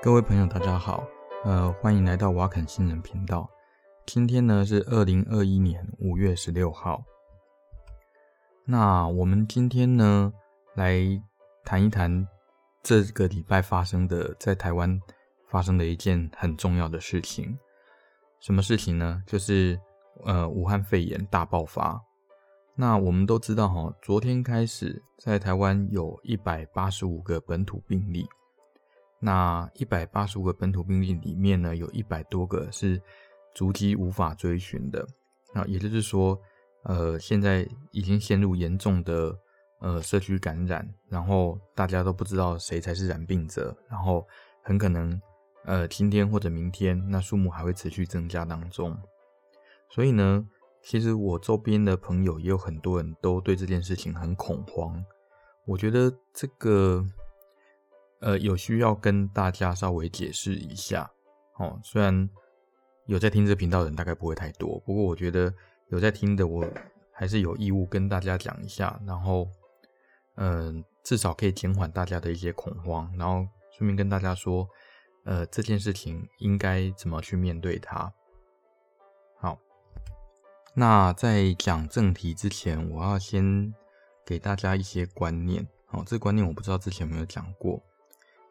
各位朋友，大家好，呃，欢迎来到瓦肯新人频道。今天呢是二零二一年五月十六号。那我们今天呢来谈一谈这个礼拜发生的在台湾发生的一件很重要的事情。什么事情呢？就是呃武汉肺炎大爆发。那我们都知道哈，昨天开始在台湾有一百八十五个本土病例。那一百八十五个本土病例里面呢，有一百多个是足迹无法追寻的。那也就是说，呃，现在已经陷入严重的呃社区感染，然后大家都不知道谁才是染病者，然后很可能呃今天或者明天，那数目还会持续增加当中。所以呢，其实我周边的朋友也有很多人都对这件事情很恐慌。我觉得这个。呃，有需要跟大家稍微解释一下哦。虽然有在听这频道的人大概不会太多，不过我觉得有在听的，我还是有义务跟大家讲一下，然后嗯、至少可以减缓大家的一些恐慌，然后顺便跟大家说，呃，这件事情应该怎么去面对它。好，那在讲正题之前，我要先给大家一些观念。哦，这个观念我不知道之前有没有讲过。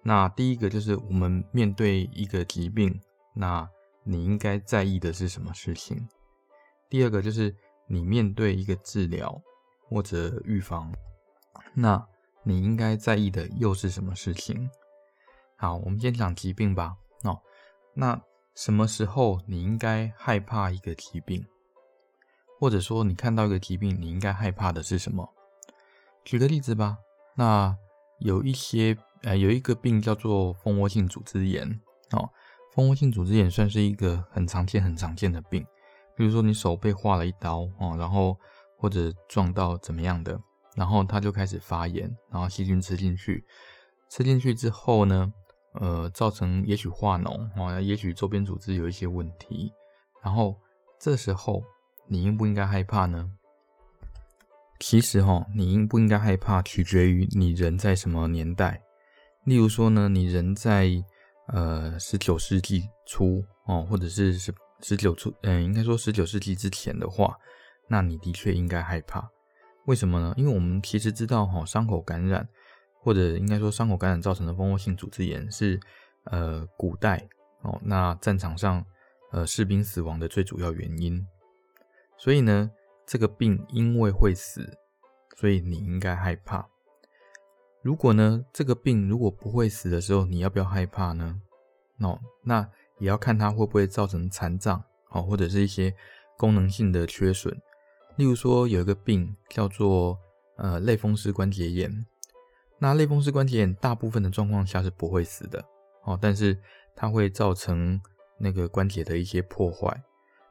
那第一个就是我们面对一个疾病，那你应该在意的是什么事情？第二个就是你面对一个治疗或者预防，那你应该在意的又是什么事情？好，我们先讲疾病吧。哦，那什么时候你应该害怕一个疾病？或者说你看到一个疾病，你应该害怕的是什么？举个例子吧。那有一些。呃，有一个病叫做蜂窝性组织炎哦。蜂窝性组织炎算是一个很常见、很常见的病。比如说你手被划了一刀哦，然后或者撞到怎么样的，然后它就开始发炎，然后细菌吃进去，吃进去之后呢，呃，造成也许化脓哦，也许周边组织有一些问题，然后这时候你应不应该害怕呢？其实哈，你应不应该害怕，取决于你人在什么年代。例如说呢，你人在呃十九世纪初哦，或者是十十九初，嗯，应该说十九世纪之前的话，那你的确应该害怕。为什么呢？因为我们其实知道哈，伤口感染或者应该说伤口感染造成的蜂窝性组织炎是呃古代哦，那战场上呃士兵死亡的最主要原因。所以呢，这个病因为会死，所以你应该害怕。如果呢，这个病如果不会死的时候，你要不要害怕呢？哦，那也要看它会不会造成残障，哦，或者是一些功能性的缺损。例如说，有一个病叫做呃类风湿关节炎，那类风湿关节炎大部分的状况下是不会死的，哦，但是它会造成那个关节的一些破坏。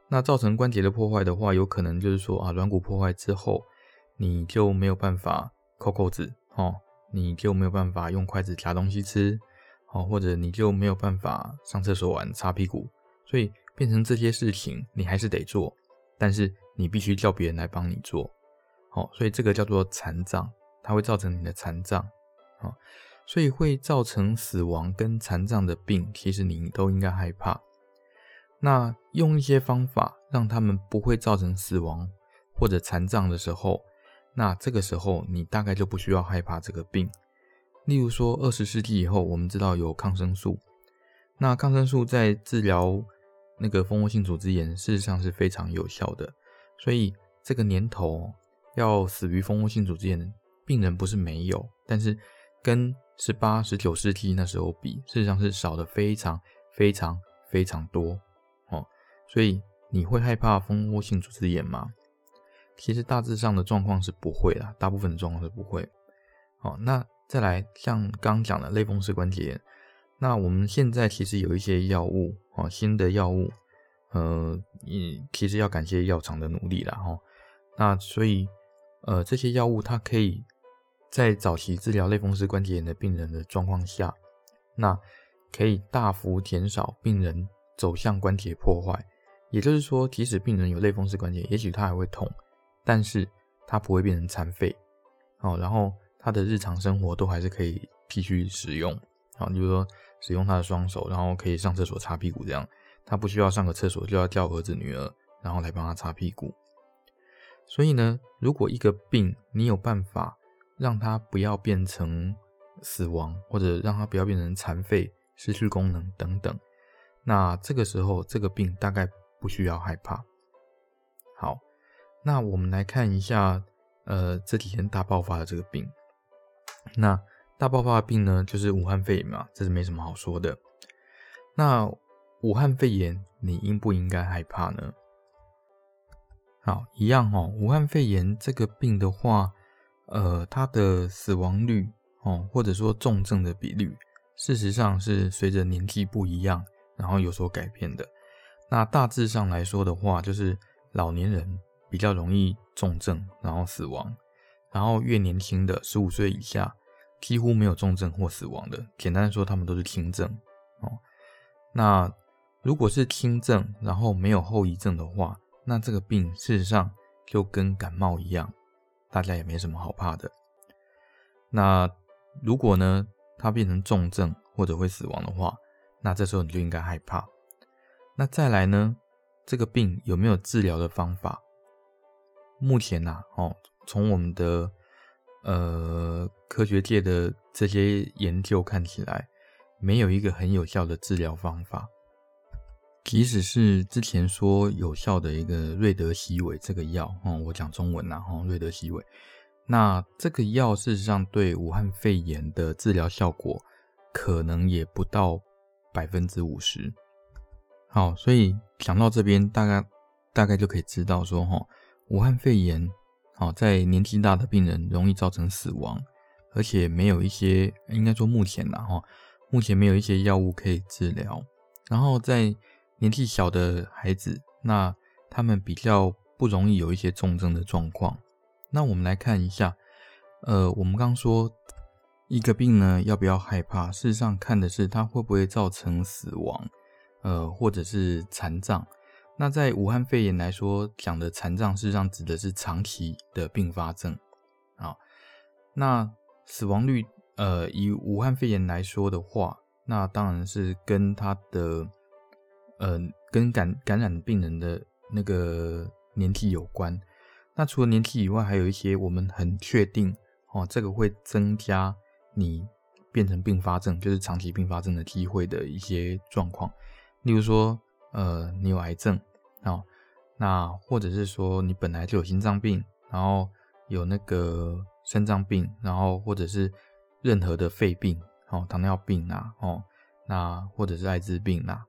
那造成关节的破坏的话，有可能就是说啊，软骨破坏之后，你就没有办法扣扣子，哦。你就没有办法用筷子夹东西吃，哦，或者你就没有办法上厕所玩擦屁股，所以变成这些事情你还是得做，但是你必须叫别人来帮你做，好，所以这个叫做残障，它会造成你的残障，啊，所以会造成死亡跟残障的病，其实你都应该害怕。那用一些方法让他们不会造成死亡或者残障的时候。那这个时候，你大概就不需要害怕这个病。例如说，二十世纪以后，我们知道有抗生素。那抗生素在治疗那个蜂窝性组织炎，事实上是非常有效的。所以这个年头要死于蜂窝性组织炎的病人不是没有，但是跟十八、十九世纪那时候比，事实上是少的非常、非常、非常多哦。所以你会害怕蜂窝性组织炎吗？其实大致上的状况是不会啦，大部分状况是不会。好，那再来像刚讲的类风湿关节炎，那我们现在其实有一些药物，哦，新的药物，呃，其实要感谢药厂的努力啦，哈。那所以，呃，这些药物它可以在早期治疗类风湿关节炎的病人的状况下，那可以大幅减少病人走向关节破坏。也就是说，即使病人有类风湿关节，也许他还会痛。但是它不会变成残废，哦，然后他的日常生活都还是可以继续使用，啊，比如说使用他的双手，然后可以上厕所擦屁股这样。他不需要上个厕所就要叫儿子女儿，然后来帮他擦屁股。所以呢，如果一个病你有办法让他不要变成死亡，或者让他不要变成残废、失去功能等等，那这个时候这个病大概不需要害怕。那我们来看一下，呃，这几天大爆发的这个病。那大爆发的病呢，就是武汉肺炎嘛，这是没什么好说的。那武汉肺炎，你应不应该害怕呢？好，一样哦。武汉肺炎这个病的话，呃，它的死亡率哦，或者说重症的比率，事实上是随着年纪不一样，然后有所改变的。那大致上来说的话，就是老年人比较容易重症，然后死亡。然后越年轻的十五岁以下，几乎没有重症或死亡的。简单说，他们都是轻症哦。那如果是轻症，然后没有后遗症的话，那这个病事实上就跟感冒一样，大家也没什么好怕的。那如果呢，它变成重症或者会死亡的话，那这时候你就应该害怕。那再来呢，这个病有没有治疗的方法？目前呐、啊，哦。从我们的呃科学界的这些研究看起来，没有一个很有效的治疗方法。即使是之前说有效的一个瑞德西韦这个药，哦，我讲中文呐，哦，瑞德西韦，那这个药事实上对武汉肺炎的治疗效果可能也不到百分之五十。好，所以讲到这边，大概大概就可以知道说，哈，武汉肺炎。好，在年纪大的病人容易造成死亡，而且没有一些，应该说目前呐，哈，目前没有一些药物可以治疗。然后在年纪小的孩子，那他们比较不容易有一些重症的状况。那我们来看一下，呃，我们刚说一个病呢，要不要害怕？事实上看的是它会不会造成死亡，呃，或者是残障。那在武汉肺炎来说，讲的残障事实上指的是长期的并发症啊。那死亡率，呃，以武汉肺炎来说的话，那当然是跟他的，呃，跟感感染病人的那个年纪有关。那除了年纪以外，还有一些我们很确定哦，这个会增加你变成并发症，就是长期并发症的机会的一些状况，例如说。呃，你有癌症，哦，那或者是说你本来就有心脏病，然后有那个肾脏病，然后或者是任何的肺病，哦，糖尿病啊，哦，那或者是艾滋病啊，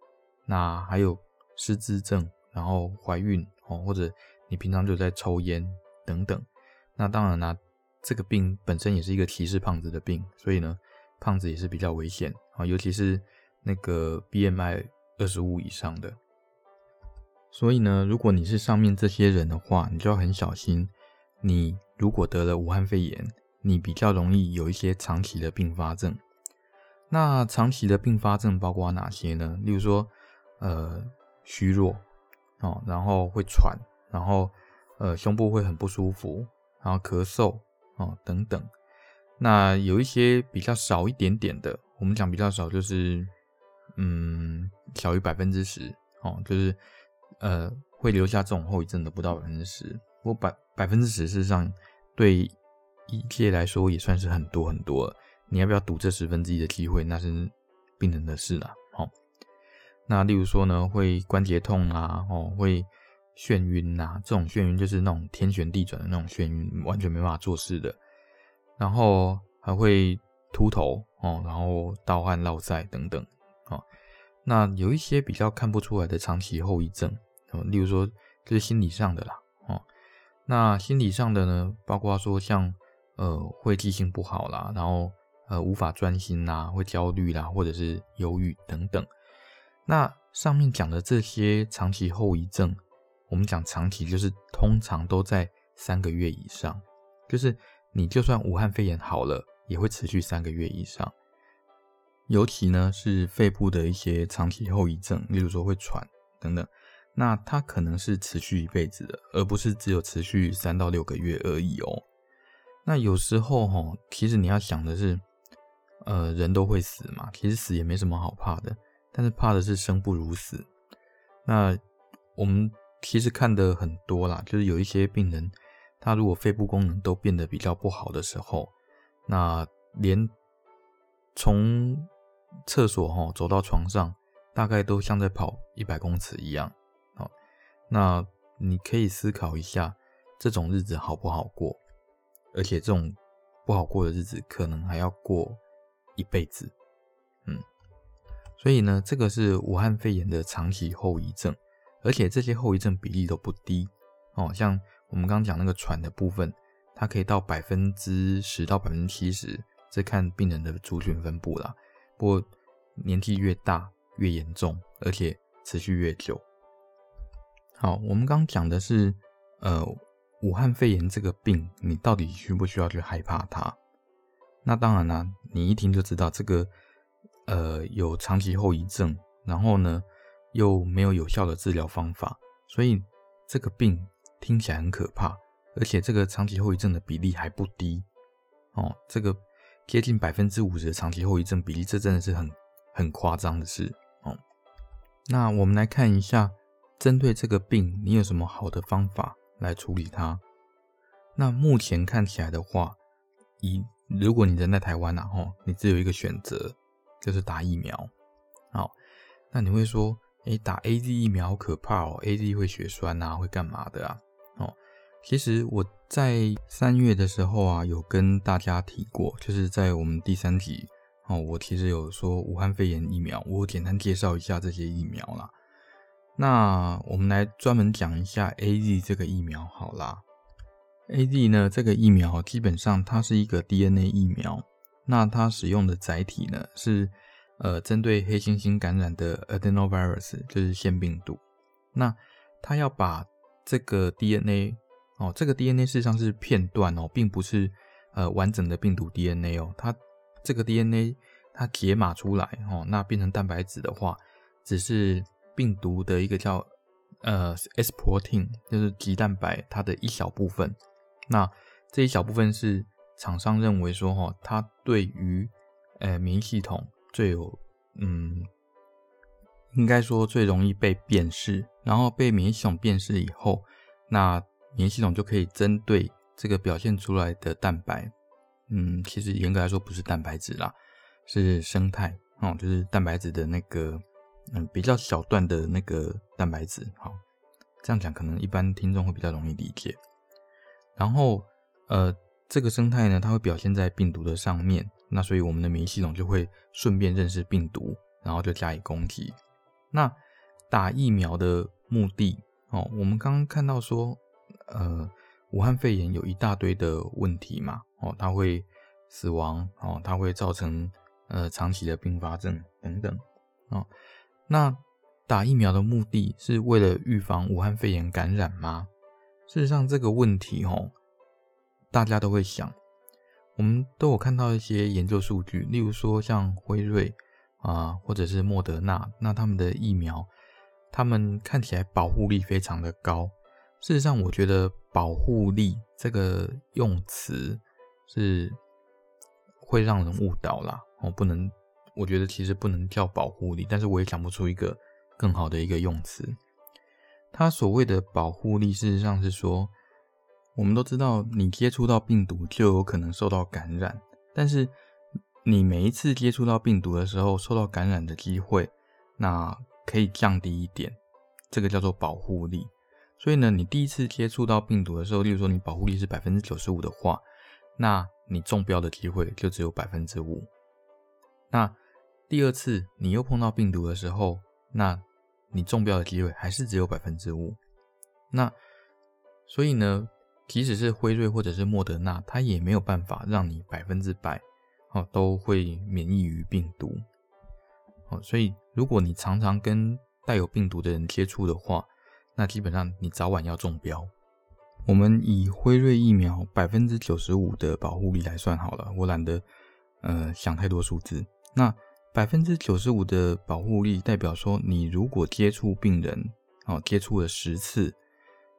那还有失智症，然后怀孕，哦，或者你平常就在抽烟等等，那当然啦，这个病本身也是一个歧视胖子的病，所以呢，胖子也是比较危险啊，尤其是那个 BMI。二十五以上的，所以呢，如果你是上面这些人的话，你就要很小心。你如果得了武汉肺炎，你比较容易有一些长期的并发症。那长期的并发症包括哪些呢？例如说，呃，虚弱哦，然后会喘，然后呃，胸部会很不舒服，然后咳嗽哦等等。那有一些比较少一点点的，我们讲比较少就是。嗯，小于百分之十哦，就是呃会留下这种后遗症的不到百分之十，不过百百分之十事实上对医界来说也算是很多很多了。你要不要赌这十分之一的机会，那是病人的事了。哦，那例如说呢，会关节痛啊，哦，会眩晕啊，这种眩晕就是那种天旋地转的那种眩晕，完全没办法做事的。然后还会秃头哦，然后盗汗、落晒等等。那有一些比较看不出来的长期后遗症，哦，例如说就是心理上的啦，哦，那心理上的呢，包括说像呃会记性不好啦，然后呃无法专心啦，会焦虑啦，或者是忧郁等等。那上面讲的这些长期后遗症，我们讲长期就是通常都在三个月以上，就是你就算武汉肺炎好了，也会持续三个月以上。尤其呢是肺部的一些长期后遗症，例如说会喘等等，那它可能是持续一辈子的，而不是只有持续三到六个月而已哦。那有时候哈，其实你要想的是，呃，人都会死嘛，其实死也没什么好怕的，但是怕的是生不如死。那我们其实看的很多啦，就是有一些病人，他如果肺部功能都变得比较不好的时候，那连从厕所哈走到床上，大概都像在跑一百公尺一样。好，那你可以思考一下，这种日子好不好过？而且这种不好过的日子，可能还要过一辈子。嗯，所以呢，这个是武汉肺炎的长期后遗症，而且这些后遗症比例都不低哦。像我们刚刚讲那个喘的部分，它可以到百分之十到百分之七十，这看病人的族群分布啦。不过年纪越大越严重，而且持续越久。好，我们刚讲的是呃。武汉肺炎这个病，你到底需不需要去害怕它？那当然啦，你一听就知道这个，呃，有长期后遗症，然后呢，又没有有效的治疗方法，所以这个病听起来很可怕，而且这个长期后遗症的比例还不低哦，这个接近百分之五十的长期后遗症比例，这真的是很很夸张的事哦。那我们来看一下，针对这个病，你有什么好的方法？来处理它。那目前看起来的话，以如果你人在台湾呐，吼，你只有一个选择，就是打疫苗。好，那你会说，诶，打 AZ 疫苗好可怕哦，AZ 会血栓啊，会干嘛的啊？其实我在三月的时候啊，有跟大家提过，就是在我们第三集哦，我其实有说武汉肺炎疫苗，我简单介绍一下这些疫苗啦。那我们来专门讲一下 AZ 这个疫苗好啦。AZ 呢，这个疫苗基本上它是一个 DNA 疫苗，那它使用的载体呢是呃针对黑猩猩感染的 Adenovirus，就是腺病毒。那它要把这个 DNA 哦，这个 DNA 事实上是片段哦，并不是呃完整的病毒 DNA 哦。它这个 DNA 它解码出来哦，那变成蛋白质的话，只是。病毒的一个叫呃 S protein，就是棘蛋白，它的一小部分。那这一小部分是厂商认为说哈，它对于呃免疫系统最有嗯，应该说最容易被辨识。然后被免疫系统辨识以后，那免疫系统就可以针对这个表现出来的蛋白，嗯，其实严格来说不是蛋白质啦，是生态哦，就是蛋白质的那个。嗯，比较小段的那个蛋白质，好，这样讲可能一般听众会比较容易理解。然后，呃，这个生态呢，它会表现在病毒的上面，那所以我们的免疫系统就会顺便认识病毒，然后就加以攻击。那打疫苗的目的，哦，我们刚刚看到说，呃，武汉肺炎有一大堆的问题嘛，哦，它会死亡，哦，它会造成呃长期的并发症等等，哦。那打疫苗的目的是为了预防武汉肺炎感染吗？事实上，这个问题哦，大家都会想。我们都有看到一些研究数据，例如说像辉瑞啊，或者是莫德纳，那他们的疫苗，他们看起来保护力非常的高。事实上，我觉得保护力这个用词是会让人误导啦，哦，不能。我觉得其实不能叫保护力，但是我也想不出一个更好的一个用词。它所谓的保护力，事实上是说，我们都知道，你接触到病毒就有可能受到感染，但是你每一次接触到病毒的时候，受到感染的机会，那可以降低一点，这个叫做保护力。所以呢，你第一次接触到病毒的时候，例如说你保护力是百分之九十五的话，那你中标的机会就只有百分之五。那第二次你又碰到病毒的时候，那你中标的机会还是只有百分之五。那所以呢，即使是辉瑞或者是莫德纳，它也没有办法让你百分之百哦都会免疫于病毒。哦，所以如果你常常跟带有病毒的人接触的话，那基本上你早晚要中标。我们以辉瑞疫苗百分之九十五的保护力来算好了，我懒得呃想太多数字。那百分之九十五的保护力代表说，你如果接触病人，哦，接触了十次，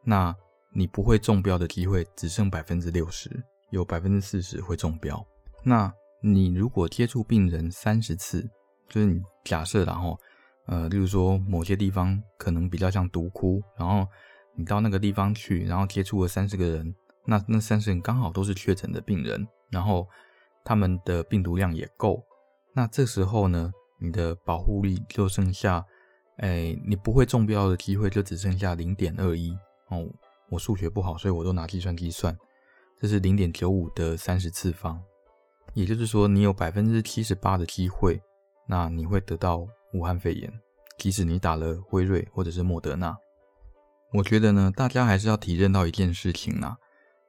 那你不会中标的机会只剩百分之六十，有百分之四十会中标。那你如果接触病人三十次，就是你假设然后，呃，例如说某些地方可能比较像毒窟，然后你到那个地方去，然后接触了三十个人，那那三十人刚好都是确诊的病人，然后他们的病毒量也够，那这时候呢，你的保护力就剩下，哎，你不会中标的机会就只剩下零点二一哦。我数学不好，所以我都拿计算机算。这是零点九五的三十次方，也就是说，你有百分之七十八的机会，那你会得到武汉肺炎，即使你打了辉瑞或者是莫德纳。我觉得呢，大家还是要体认到一件事情啦，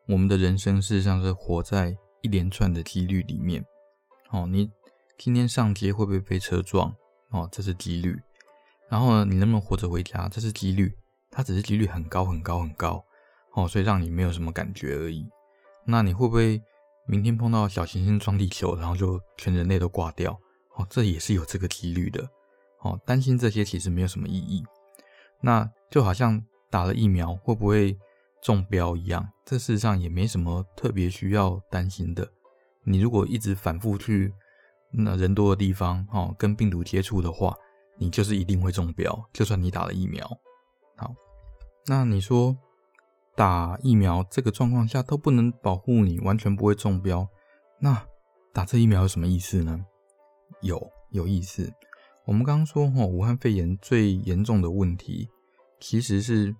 我们的人生事实上是活在一连串的几率里面。哦，你今天上街会不会被车撞？哦，这是几率。然后呢，你能不能活着回家？这是几率，它只是几率很高很高很高。哦，所以让你没有什么感觉而已。那你会不会明天碰到小行星撞地球，然后就全人类都挂掉？哦，这也是有这个几率的。哦，担心这些其实没有什么意义。那就好像打了疫苗会不会中标一样，这事实上也没什么特别需要担心的。你如果一直反复去那人多的地方，哦，跟病毒接触的话，你就是一定会中标，就算你打了疫苗。好，那你说，打疫苗这个状况下都不能保护你，完全不会中标。那打这疫苗有什么意思呢？有有意思。我们刚刚说哈，武汉肺炎最严重的问题其实是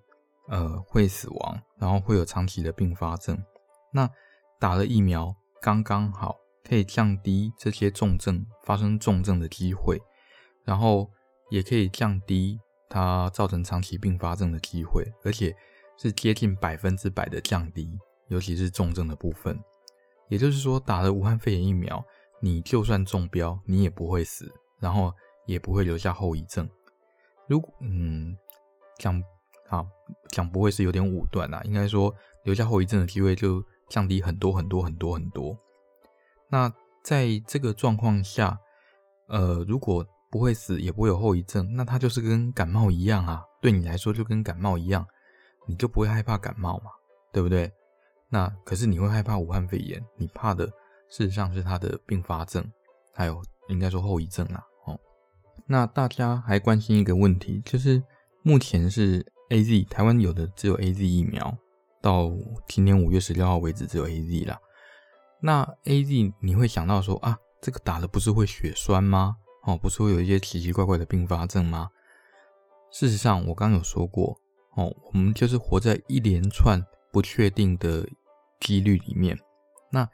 呃会死亡，然后会有长期的并发症。那打了疫苗刚刚好可以降低这些重症发生重症的机会，然后也可以降低它造成长期并发症的机会，而且。是接近百分之百的降低，尤其是重症的部分。也就是说，打了武汉肺炎疫苗，你就算中标，你也不会死，然后也不会留下后遗症。如果嗯讲啊讲不会是有点武断啊，应该说留下后遗症的机会就降低很多很多很多很多。那在这个状况下，呃，如果不会死，也不会有后遗症，那它就是跟感冒一样啊，对你来说就跟感冒一样。你就不会害怕感冒嘛，对不对？那可是你会害怕武汉肺炎，你怕的事实上是它的并发症，还有应该说后遗症啦。哦，那大家还关心一个问题，就是目前是 AZ 台湾有的只有 AZ 疫苗，到今年五月十六号为止只有 AZ 啦。那 AZ 你会想到说啊，这个打了不是会血栓吗？哦，不是会有一些奇奇怪怪的并发症吗？事实上，我刚有说过。哦，我们就是活在一连串不确定的几率里面。那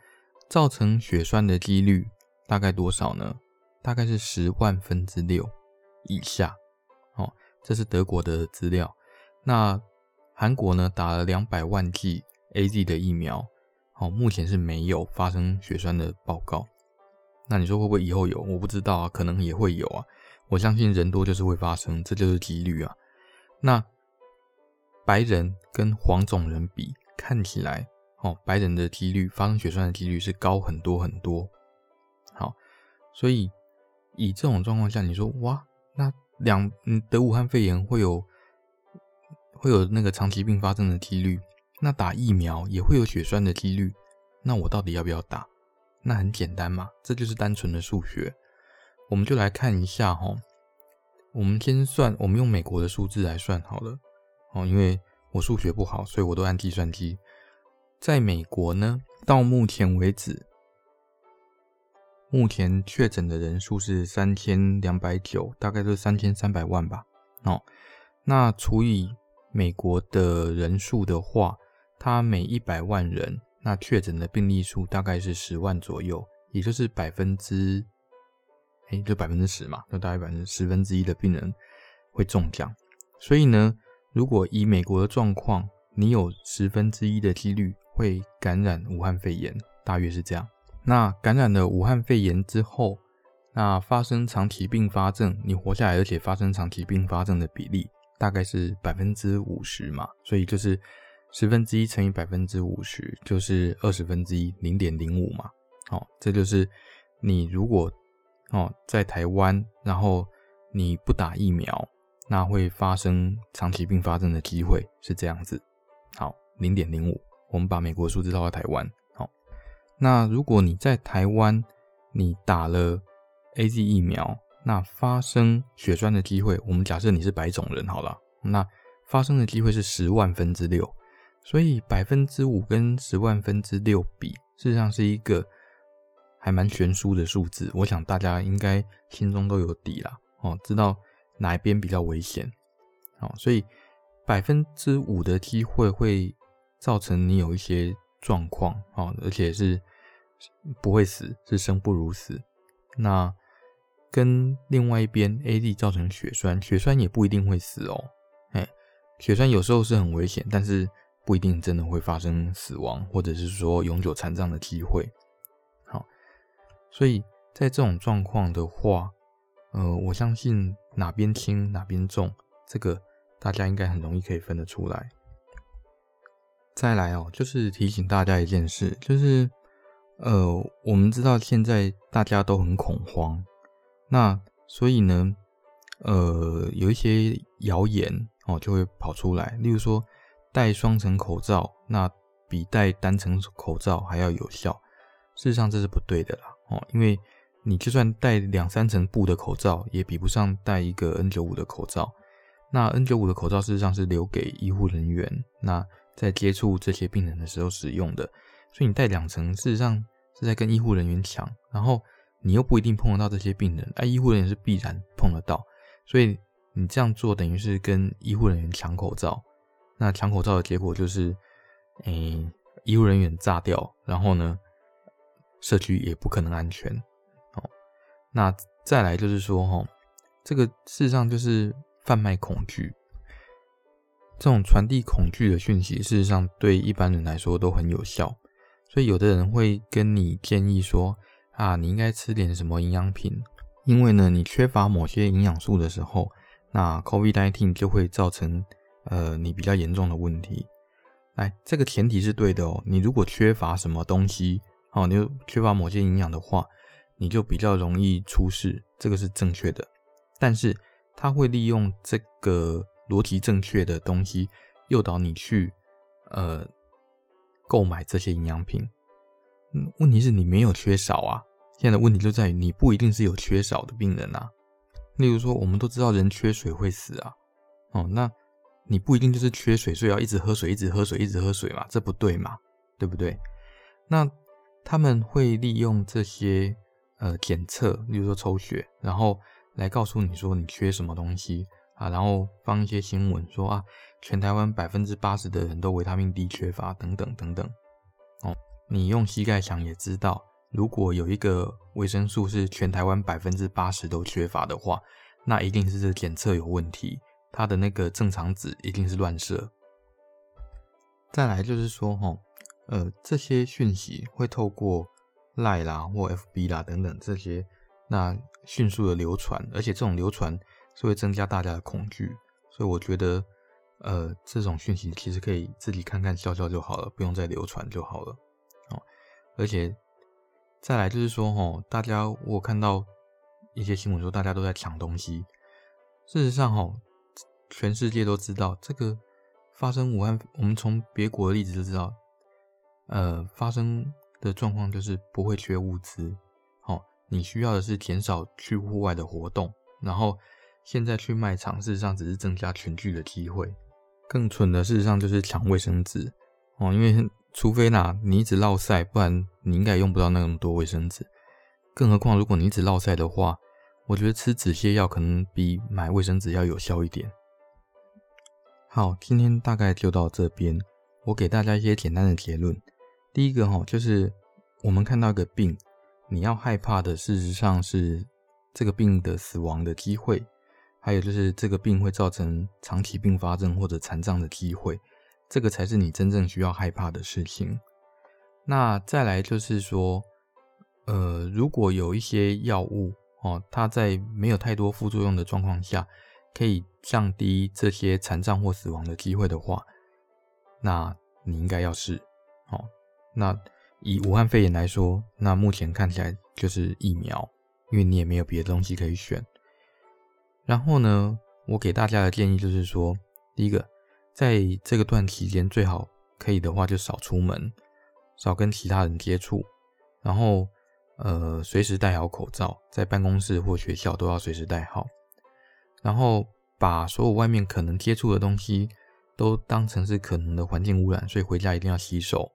造成血栓的几率大概多少呢？大概是十万分之六以下。哦，这是德国的资料。那韩国呢，打了两百万剂 AZ 的疫苗，哦，目前是没有发生血栓的报告。那你说会不会以后有？我不知道啊，可能也会有啊。我相信人多就是会发生，这就是几率啊。那。白人跟黄种人比，看起来哦，白人的几率发生血栓的几率是高很多很多。好，所以以这种状况下，你说哇，那两嗯得武汉肺炎会有会有那个长期并发症的几率，那打疫苗也会有血栓的几率，那我到底要不要打？那很简单嘛，这就是单纯的数学。我们就来看一下哈，我们先算，我们用美国的数字来算好了。哦，因为我数学不好，所以我都按计算机。在美国呢，到目前为止，目前确诊的人数是三千两百九，大概是三千三百万吧。哦，那除以美国的人数的话，它每一百万人，那确诊的病例数大概是十万左右，也就是百分之，哎，就百分之十嘛，就大概百分之十分之一的病人会中奖。所以呢，如果以美国的状况，你有十分之一的几率会感染武汉肺炎，大约是这样。那感染了武汉肺炎之后，那发生长期并发症，你活下来而且发生长期并发症的比例大概是百分之五十嘛，所以就是十分之一乘以百分之五十，就是二十分之一，零点零五嘛。好，这就是你如果哦在台湾，然后你不打疫苗。那会发生长期并发症的机会是这样子，好，零点零五。我们把美国数字套到台湾，那如果你在台湾，你打了 AZ 疫苗，那发生血栓的机会，我们假设你是白种人好了，那发生的机会是十万分之六，所以百分之五跟十万分之六比，事实上是一个还蛮悬殊的数字。我想大家应该心中都有底啦，哦，知道哪一边比较危险，哦，所以百分之五的机会会造成你有一些状况，哦，而且是不会死，是生不如死。那跟另外一边 A D 造成血栓，血栓也不一定会死哦。哎，血栓有时候是很危险，但是不一定真的会发生死亡，或者是说永久残障的机会。好，所以在这种状况的话，呃，我相信哪边轻哪边重，这个大家应该很容易可以分得出来。再来哦，就是提醒大家一件事，就是呃，我们知道现在大家都很恐慌。那所以呢，呃，有一些谣言哦就会跑出来，例如说戴双层口罩，那比戴单层口罩还要有效。事实上这是不对的啦，哦，因为你就算戴两三层布的口罩，也比不上戴一个 N95 的口罩。那 N95 的口罩事实上是留给医护人员，那在接触这些病人的时候使用的，所以你戴两层，事实上是在跟医护人员抢，然后。你又不一定碰得到这些病人，哎，医护人员是必然碰得到，所以你这样做等于是跟医护人员抢口罩。那抢口罩的结果就是，哎，医护人员炸掉，然后呢，社区也不可能安全。哦，那再来就是说，哈，这个事实上就是贩卖恐惧，这种传递恐惧的讯息，事实上对一般人来说都很有效。所以有的人会跟你建议说。啊，你应该吃点什么营养品，因为呢，你缺乏某些营养素的时候，那 COVID-19 就会造成呃你比较严重的问题。来，这个前提是对的哦。你如果缺乏什么东西，哦，你就缺乏某些营养的话，你就比较容易出事，这个是正确的。但是他会利用这个逻辑正确的东西，诱导你去呃购买这些营养品。问题是你没有缺少啊。现在的问题就在于你不一定是有缺少的病人啊。例如说，我们都知道人缺水会死啊。哦，那你不一定就是缺水，所以要一直喝水，一直喝水，一直喝水嘛，这不对嘛，对不对？那他们会利用这些呃检测，例如说抽血，然后来告诉你说你缺什么东西啊，然后放一些新闻说啊，全台湾百分之八十的人都维他命 D 缺乏，等等等等。哦，你用膝盖想也知道。如果有一个维生素是全台湾百分之八十都缺乏的话，那一定是这检测有问题，它的那个正常值一定是乱设。再来就是说，哈，呃，这些讯息会透过赖啦或 FB 啦等等这些，那迅速的流传，而且这种流传是会增加大家的恐惧，所以我觉得，呃，这种讯息其实可以自己看看笑笑就好了，不用再流传就好了，哦，而且。再来就是说，吼，大家我看到一些新闻说，大家都在抢东西。事实上，吼，全世界都知道这个发生武汉，我们从别国的例子就知道，呃，发生的状况就是不会缺物资。哦，你需要的是减少去户外的活动，然后现在去卖场，事实上只是增加群聚的机会。更蠢的，事实上就是抢卫生纸。哦，因为。除非啦，你一直落赛，不然你应该用不到那么多卫生纸。更何况，如果你一直落赛的话，我觉得吃止泻药可能比买卫生纸要有效一点。好，今天大概就到这边。我给大家一些简单的结论。第一个哈，就是我们看到一个病，你要害怕的，事实上是这个病的死亡的机会，还有就是这个病会造成长期并发症或者残障的机会。这个才是你真正需要害怕的事情。那再来就是说，呃，如果有一些药物哦，它在没有太多副作用的状况下，可以降低这些残障或死亡的机会的话，那你应该要试哦。那以武汉肺炎来说，那目前看起来就是疫苗，因为你也没有别的东西可以选。然后呢，我给大家的建议就是说，第一个。在这个段期间，最好可以的话就少出门，少跟其他人接触。然后，呃，随时戴好口罩，在办公室或学校都要随时戴好。然后把所有外面可能接触的东西都当成是可能的环境污染，所以回家一定要洗手。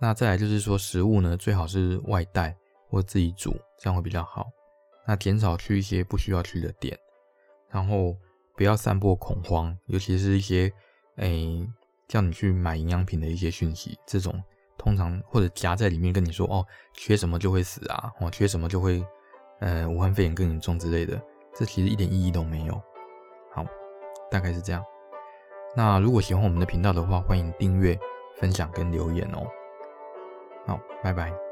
那再来就是说，食物呢，最好是外带或自己煮，这样会比较好。那减少去一些不需要去的店，然后不要散播恐慌，尤其是一些诶、叫你去买营养品的一些讯息，这种通常或者夹在里面跟你说哦，缺什么就会死啊，哦，缺什么就会呃武汉肺炎更严重之类的，这其实一点意义都没有。好，大概是这样。那如果喜欢我们的频道的话，欢迎订阅、分享跟留言哦。好，拜拜。